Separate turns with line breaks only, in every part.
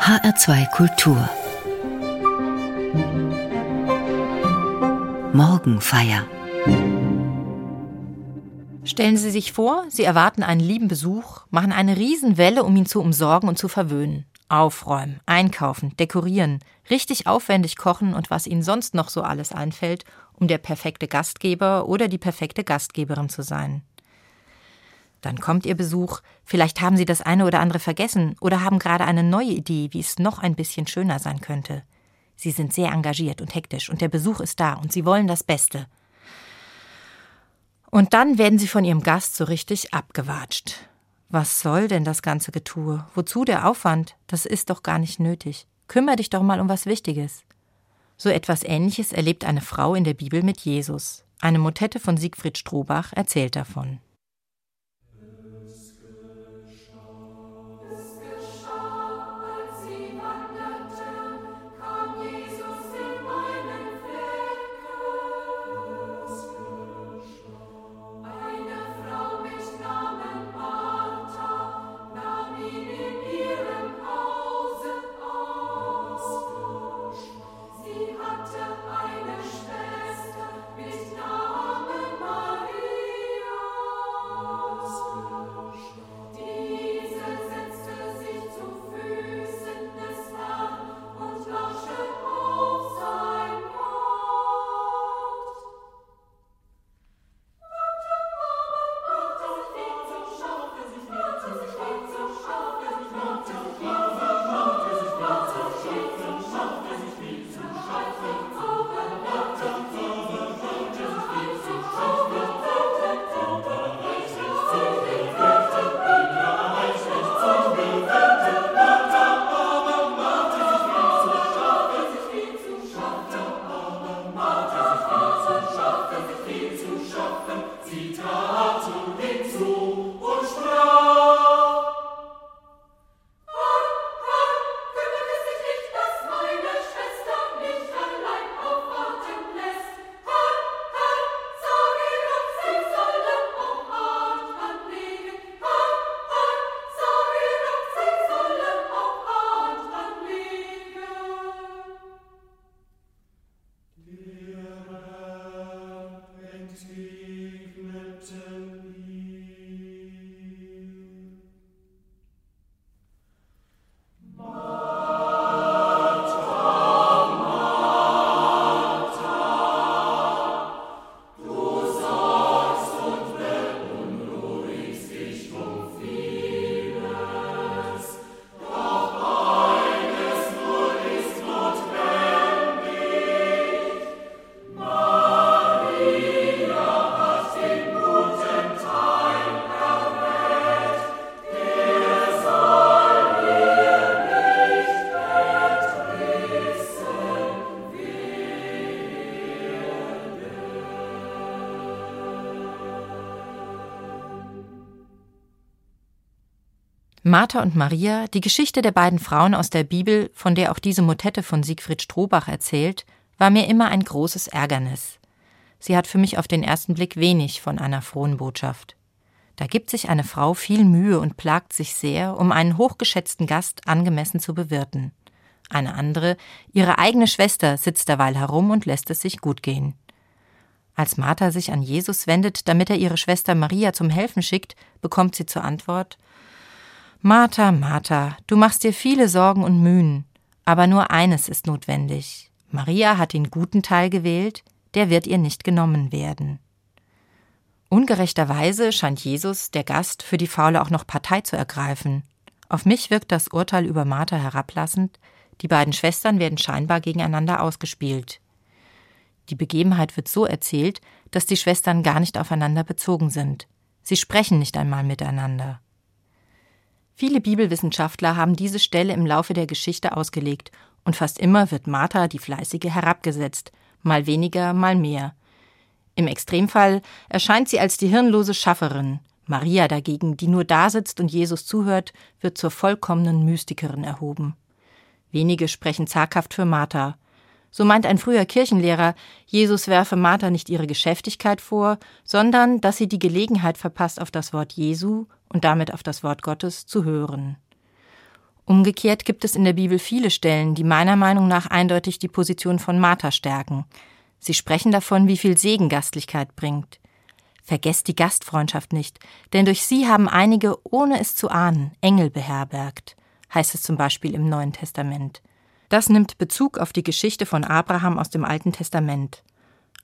HR2 Kultur Morgenfeier
Stellen Sie sich vor, Sie erwarten einen lieben Besuch, machen eine Riesenwelle, um ihn zu umsorgen und zu verwöhnen. Aufräumen, einkaufen, dekorieren, richtig aufwendig kochen und was Ihnen sonst noch so alles einfällt, um der perfekte Gastgeber oder die perfekte Gastgeberin zu sein. Dann kommt Ihr Besuch, vielleicht haben Sie das eine oder andere vergessen oder haben gerade eine neue Idee, wie es noch ein bisschen schöner sein könnte. Sie sind sehr engagiert und hektisch und der Besuch ist da und Sie wollen das Beste. Und dann werden Sie von Ihrem Gast so richtig abgewatscht. Was soll denn das ganze Getue? Wozu der Aufwand? Das ist doch gar nicht nötig. Kümmer dich doch mal um was Wichtiges. So etwas Ähnliches erlebt eine Frau in der Bibel mit Jesus. Eine Motette von Siegfried Strohbach erzählt davon. Martha und Maria, die Geschichte der beiden Frauen aus der Bibel, von der auch diese Motette von Siegfried Strohbach erzählt, war mir immer ein großes Ärgernis. Sie hat für mich auf den ersten Blick wenig von einer frohen Botschaft. Da gibt sich eine Frau viel Mühe und plagt sich sehr, um einen hochgeschätzten Gast angemessen zu bewirten. Eine andere, ihre eigene Schwester, sitzt derweil herum und lässt es sich gut gehen. Als Martha sich an Jesus wendet, damit er ihre Schwester Maria zum Helfen schickt, bekommt sie zur Antwort Martha, Martha, du machst dir viele Sorgen und Mühen, aber nur eines ist notwendig. Maria hat den guten Teil gewählt, der wird ihr nicht genommen werden. Ungerechterweise scheint Jesus, der Gast, für die Faule auch noch Partei zu ergreifen. Auf mich wirkt das Urteil über Martha herablassend, die beiden Schwestern werden scheinbar gegeneinander ausgespielt. Die Begebenheit wird so erzählt, dass die Schwestern gar nicht aufeinander bezogen sind. Sie sprechen nicht einmal miteinander. Viele Bibelwissenschaftler haben diese Stelle im Laufe der Geschichte ausgelegt, und fast immer wird Martha, die Fleißige, herabgesetzt, mal weniger, mal mehr. Im Extremfall erscheint sie als die hirnlose Schafferin, Maria dagegen, die nur dasitzt und Jesus zuhört, wird zur vollkommenen Mystikerin erhoben. Wenige sprechen zaghaft für Martha. So meint ein früher Kirchenlehrer, Jesus werfe Martha nicht ihre Geschäftigkeit vor, sondern dass sie die Gelegenheit verpasst, auf das Wort Jesu und damit auf das Wort Gottes zu hören. Umgekehrt gibt es in der Bibel viele Stellen, die meiner Meinung nach eindeutig die Position von Martha stärken. Sie sprechen davon, wie viel Segen Gastlichkeit bringt. Vergesst die Gastfreundschaft nicht, denn durch sie haben einige, ohne es zu ahnen, Engel beherbergt, heißt es zum Beispiel im Neuen Testament. Das nimmt Bezug auf die Geschichte von Abraham aus dem Alten Testament.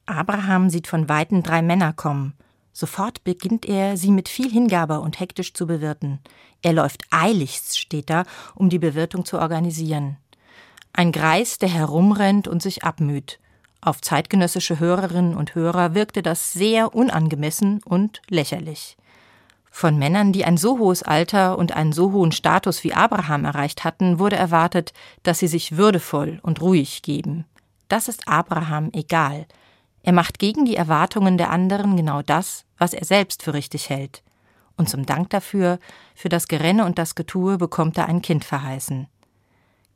Abraham sieht von Weitem drei Männer kommen. Sofort beginnt er, sie mit viel Hingabe und hektisch zu bewirten. Er läuft eiligst, steht da, um die Bewirtung zu organisieren. Ein Greis, der herumrennt und sich abmüht. Auf zeitgenössische Hörerinnen und Hörer wirkte das sehr unangemessen und lächerlich. Von Männern, die ein so hohes Alter und einen so hohen Status wie Abraham erreicht hatten, wurde erwartet, dass sie sich würdevoll und ruhig geben. Das ist Abraham egal. Er macht gegen die Erwartungen der anderen genau das, was er selbst für richtig hält. Und zum Dank dafür, für das Gerenne und das Getue, bekommt er ein Kind verheißen.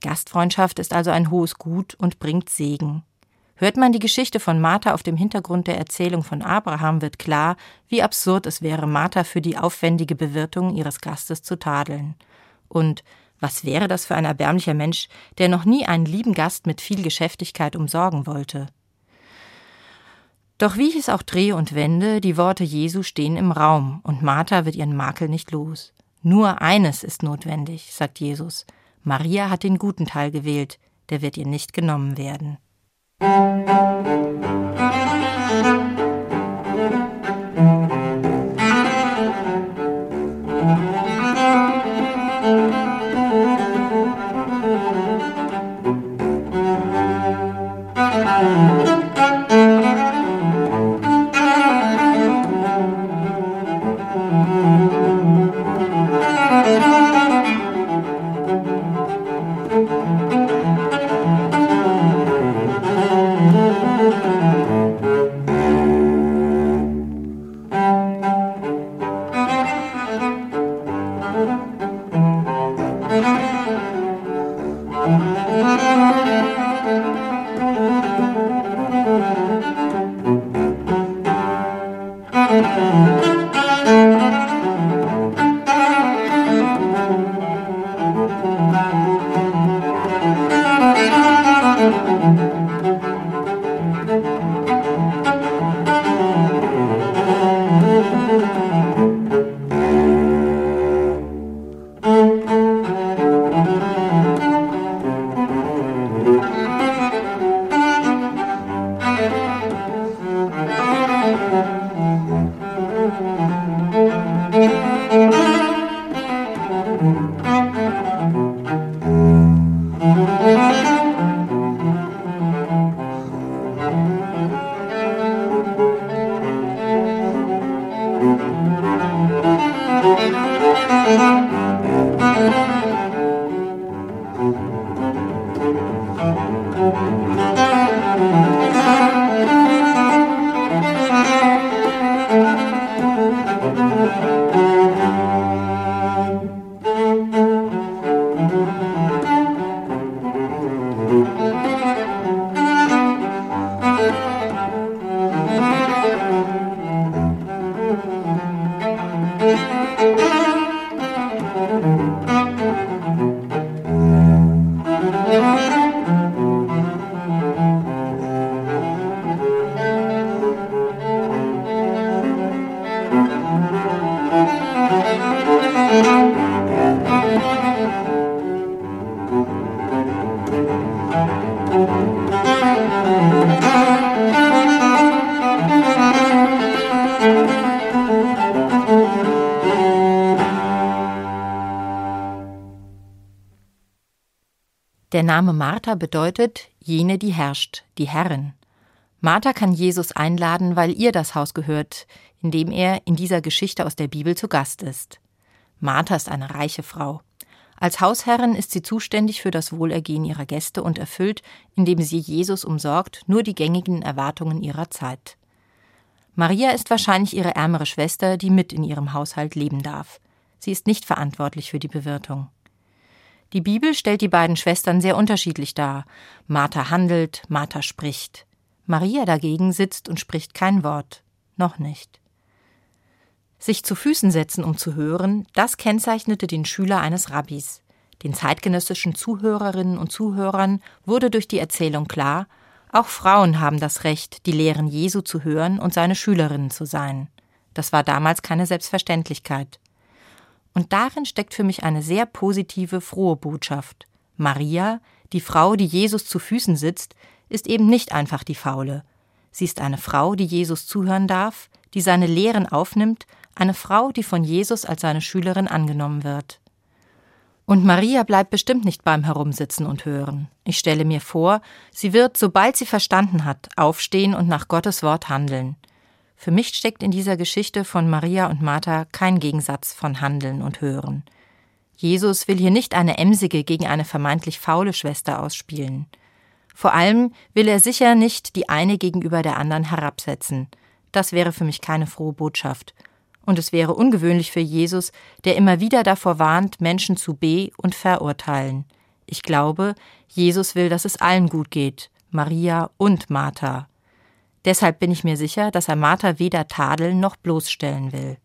Gastfreundschaft ist also ein hohes Gut und bringt Segen. Hört man die Geschichte von Martha auf dem Hintergrund der Erzählung von Abraham, wird klar, wie absurd es wäre, Martha für die aufwendige Bewirtung ihres Gastes zu tadeln. Und was wäre das für ein erbärmlicher Mensch, der noch nie einen lieben Gast mit viel Geschäftigkeit umsorgen wollte? Doch wie ich es auch drehe und wende, die Worte Jesu stehen im Raum, und Martha wird ihren Makel nicht los. Nur eines ist notwendig, sagt Jesus. Maria hat den guten Teil gewählt, der wird ihr nicht genommen werden. Thank you. Música Der Name Martha bedeutet jene, die herrscht, die Herrin. Martha kann Jesus einladen, weil ihr das Haus gehört, in dem er in dieser Geschichte aus der Bibel zu Gast ist. Martha ist eine reiche Frau. Als Hausherrin ist sie zuständig für das Wohlergehen ihrer Gäste und erfüllt, indem sie Jesus umsorgt, nur die gängigen Erwartungen ihrer Zeit. Maria ist wahrscheinlich ihre ärmere Schwester, die mit in ihrem Haushalt leben darf. Sie ist nicht verantwortlich für die Bewirtung. Die Bibel stellt die beiden Schwestern sehr unterschiedlich dar. Martha handelt, Martha spricht. Maria dagegen sitzt und spricht kein Wort. Noch nicht. Sich zu Füßen setzen, um zu hören, das kennzeichnete den Schüler eines Rabbis. Den zeitgenössischen Zuhörerinnen und Zuhörern wurde durch die Erzählung klar, auch Frauen haben das Recht, die Lehren Jesu zu hören und seine Schülerinnen zu sein. Das war damals keine Selbstverständlichkeit. Und darin steckt für mich eine sehr positive, frohe Botschaft. Maria, die Frau, die Jesus zu Füßen sitzt, ist eben nicht einfach die Faule. Sie ist eine Frau, die Jesus zuhören darf, die seine Lehren aufnimmt, eine Frau, die von Jesus als seine Schülerin angenommen wird. Und Maria bleibt bestimmt nicht beim Herumsitzen und Hören. Ich stelle mir vor, sie wird, sobald sie verstanden hat, aufstehen und nach Gottes Wort handeln. Für mich steckt in dieser Geschichte von Maria und Martha kein Gegensatz von Handeln und Hören. Jesus will hier nicht eine emsige gegen eine vermeintlich faule Schwester ausspielen. Vor allem will er sicher nicht die eine gegenüber der anderen herabsetzen. Das wäre für mich keine frohe Botschaft. Und es wäre ungewöhnlich für Jesus, der immer wieder davor warnt, Menschen zu be- und verurteilen. Ich glaube, Jesus will, dass es allen gut geht, Maria und Martha. Deshalb bin ich mir sicher, dass er Martha weder tadeln noch bloßstellen will.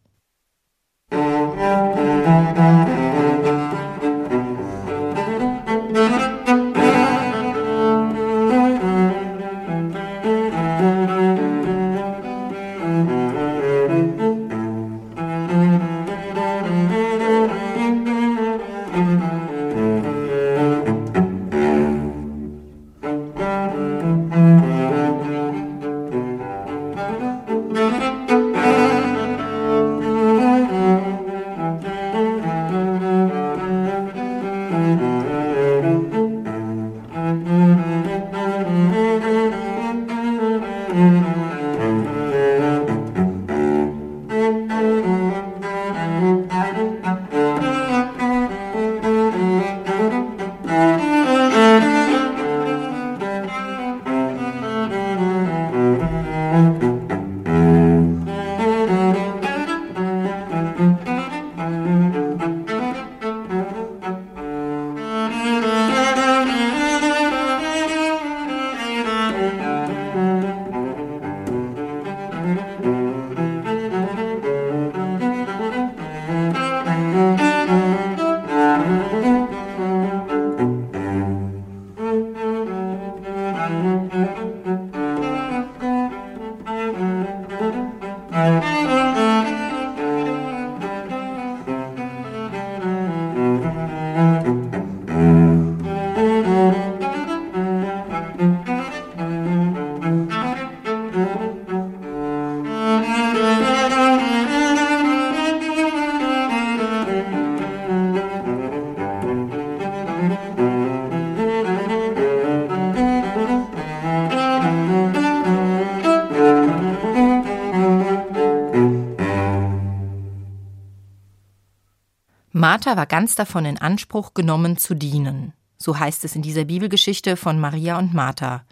Martha war ganz davon in Anspruch genommen zu dienen. So heißt es in dieser Bibelgeschichte von Maria und Martha.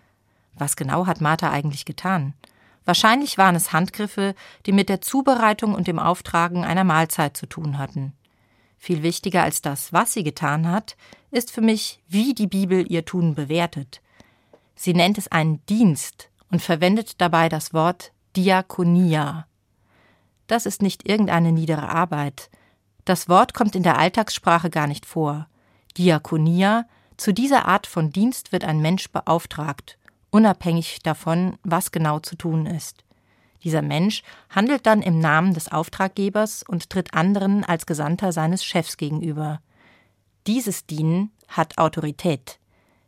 Was genau hat Martha eigentlich getan? Wahrscheinlich waren es Handgriffe, die mit der Zubereitung und dem Auftragen einer Mahlzeit zu tun hatten. Viel wichtiger als das, was sie getan hat, ist für mich, wie die Bibel ihr Tun bewertet. Sie nennt es einen Dienst und verwendet dabei das Wort Diakonia. Das ist nicht irgendeine niedere Arbeit, das Wort kommt in der Alltagssprache gar nicht vor. Diakonia, zu dieser Art von Dienst wird ein Mensch beauftragt, unabhängig davon, was genau zu tun ist. Dieser Mensch handelt dann im Namen des Auftraggebers und tritt anderen als Gesandter seines Chefs gegenüber. Dieses Dienen hat Autorität.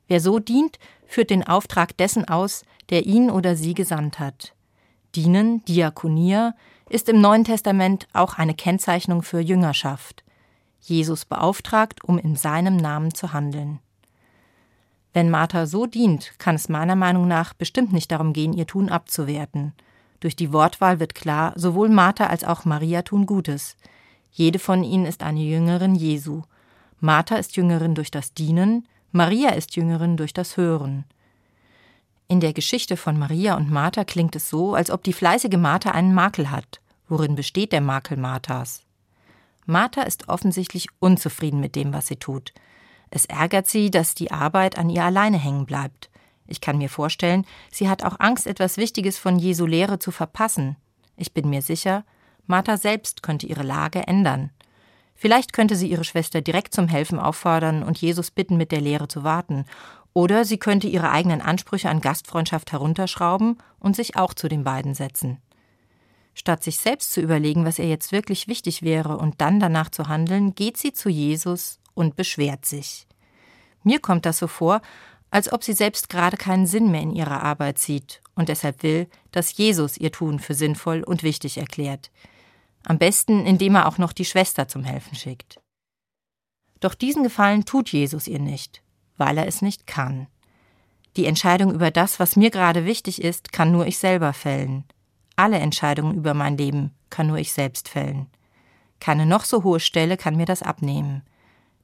Wer so dient, führt den Auftrag dessen aus, der ihn oder sie gesandt hat. Dienen, Diakonia, ist im Neuen Testament auch eine Kennzeichnung für Jüngerschaft. Jesus beauftragt, um in seinem Namen zu handeln. Wenn Martha so dient, kann es meiner Meinung nach bestimmt nicht darum gehen, ihr Tun abzuwerten. Durch die Wortwahl wird klar, sowohl Martha als auch Maria tun Gutes. Jede von ihnen ist eine Jüngerin Jesu. Martha ist Jüngerin durch das Dienen, Maria ist Jüngerin durch das Hören. In der Geschichte von Maria und Martha klingt es so, als ob die fleißige Martha einen Makel hat. Worin besteht der Makel Marthas? Martha ist offensichtlich unzufrieden mit dem, was sie tut. Es ärgert sie, dass die Arbeit an ihr alleine hängen bleibt. Ich kann mir vorstellen, sie hat auch Angst, etwas Wichtiges von Jesu Lehre zu verpassen. Ich bin mir sicher, Martha selbst könnte ihre Lage ändern. Vielleicht könnte sie ihre Schwester direkt zum Helfen auffordern und Jesus bitten, mit der Lehre zu warten. Oder sie könnte ihre eigenen Ansprüche an Gastfreundschaft herunterschrauben und sich auch zu den beiden setzen. Statt sich selbst zu überlegen, was ihr jetzt wirklich wichtig wäre und dann danach zu handeln, geht sie zu Jesus und beschwert sich. Mir kommt das so vor, als ob sie selbst gerade keinen Sinn mehr in ihrer Arbeit sieht und deshalb will, dass Jesus ihr Tun für sinnvoll und wichtig erklärt. Am besten, indem er auch noch die Schwester zum Helfen schickt. Doch diesen Gefallen tut Jesus ihr nicht, weil er es nicht kann. Die Entscheidung über das, was mir gerade wichtig ist, kann nur ich selber fällen. Alle Entscheidungen über mein Leben kann nur ich selbst fällen. Keine noch so hohe Stelle kann mir das abnehmen.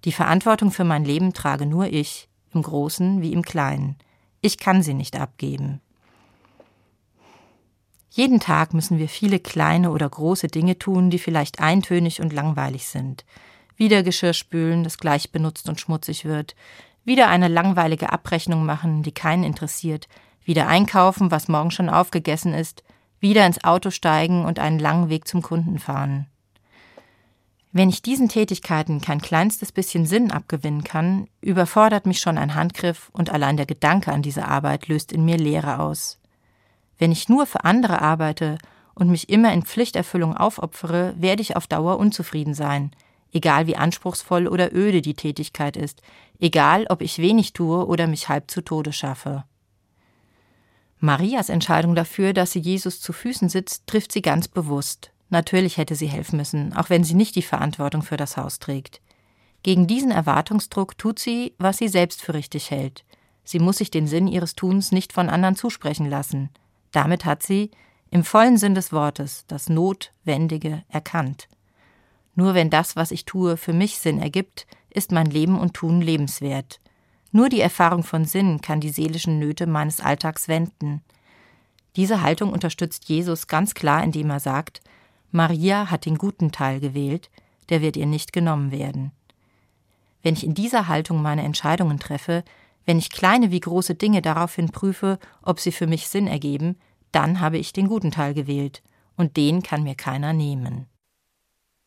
Die Verantwortung für mein Leben trage nur ich, im Großen wie im Kleinen. Ich kann sie nicht abgeben. Jeden Tag müssen wir viele kleine oder große Dinge tun, die vielleicht eintönig und langweilig sind. Wieder Geschirr spülen, das gleich benutzt und schmutzig wird. Wieder eine langweilige Abrechnung machen, die keinen interessiert. Wieder einkaufen, was morgen schon aufgegessen ist wieder ins Auto steigen und einen langen Weg zum Kunden fahren. Wenn ich diesen Tätigkeiten kein kleinstes bisschen Sinn abgewinnen kann, überfordert mich schon ein Handgriff und allein der Gedanke an diese Arbeit löst in mir Leere aus. Wenn ich nur für andere arbeite und mich immer in Pflichterfüllung aufopfere, werde ich auf Dauer unzufrieden sein, egal wie anspruchsvoll oder öde die Tätigkeit ist, egal ob ich wenig tue oder mich halb zu Tode schaffe. Marias Entscheidung dafür, dass sie Jesus zu Füßen sitzt, trifft sie ganz bewusst. Natürlich hätte sie helfen müssen, auch wenn sie nicht die Verantwortung für das Haus trägt. Gegen diesen Erwartungsdruck tut sie, was sie selbst für richtig hält. Sie muss sich den Sinn ihres Tuns nicht von anderen zusprechen lassen. Damit hat sie, im vollen Sinn des Wortes, das Notwendige erkannt. Nur wenn das, was ich tue, für mich Sinn ergibt, ist mein Leben und Tun lebenswert. Nur die Erfahrung von Sinn kann die seelischen Nöte meines Alltags wenden. Diese Haltung unterstützt Jesus ganz klar, indem er sagt, Maria hat den guten Teil gewählt, der wird ihr nicht genommen werden. Wenn ich in dieser Haltung meine Entscheidungen treffe, wenn ich kleine wie große Dinge daraufhin prüfe, ob sie für mich Sinn ergeben, dann habe ich den guten Teil gewählt, und den kann mir keiner nehmen.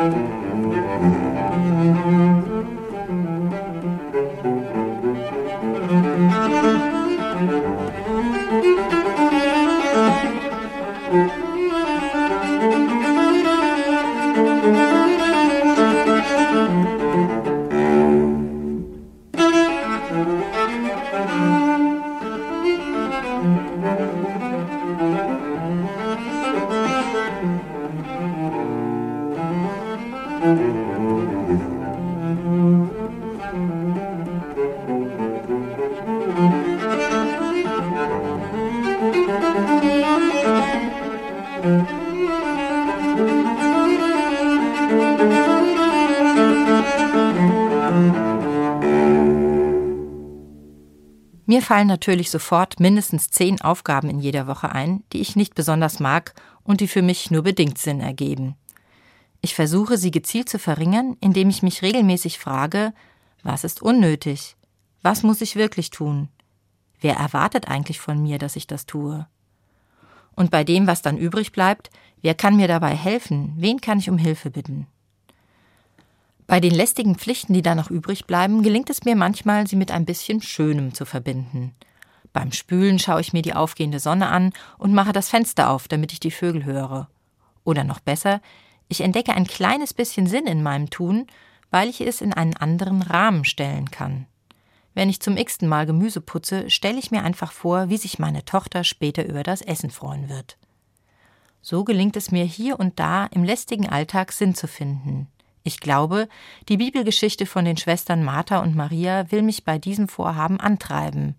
Musik Mir fallen natürlich sofort mindestens zehn Aufgaben in jeder Woche ein, die ich nicht besonders mag und die für mich nur bedingt Sinn ergeben. Ich versuche, sie gezielt zu verringern, indem ich mich regelmäßig frage, was ist unnötig? Was muss ich wirklich tun? Wer erwartet eigentlich von mir, dass ich das tue? Und bei dem, was dann übrig bleibt, wer kann mir dabei helfen? Wen kann ich um Hilfe bitten? Bei den lästigen Pflichten, die da noch übrig bleiben, gelingt es mir manchmal, sie mit ein bisschen Schönem zu verbinden. Beim Spülen schaue ich mir die aufgehende Sonne an und mache das Fenster auf, damit ich die Vögel höre. Oder noch besser, ich entdecke ein kleines bisschen Sinn in meinem Tun, weil ich es in einen anderen Rahmen stellen kann. Wenn ich zum x-ten Mal Gemüse putze, stelle ich mir einfach vor, wie sich meine Tochter später über das Essen freuen wird. So gelingt es mir hier und da im lästigen Alltag Sinn zu finden. Ich glaube, die Bibelgeschichte von den Schwestern Martha und Maria will mich bei diesem Vorhaben antreiben.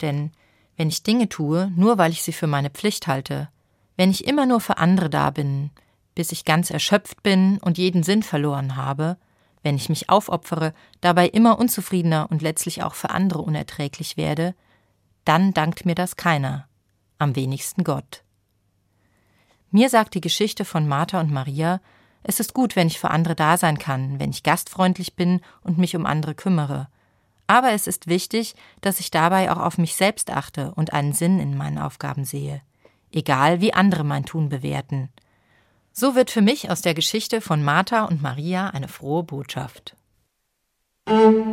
Denn wenn ich Dinge tue, nur weil ich sie für meine Pflicht halte, wenn ich immer nur für andere da bin, bis ich ganz erschöpft bin und jeden Sinn verloren habe, wenn ich mich aufopfere, dabei immer unzufriedener und letztlich auch für andere unerträglich werde, dann dankt mir das keiner, am wenigsten Gott. Mir sagt die Geschichte von Martha und Maria, es ist gut, wenn ich für andere da sein kann, wenn ich gastfreundlich bin und mich um andere kümmere. Aber es ist wichtig, dass ich dabei auch auf mich selbst achte und einen Sinn in meinen Aufgaben sehe. Egal wie andere mein Tun bewerten. So wird für mich aus der Geschichte von Martha und Maria eine frohe Botschaft. Musik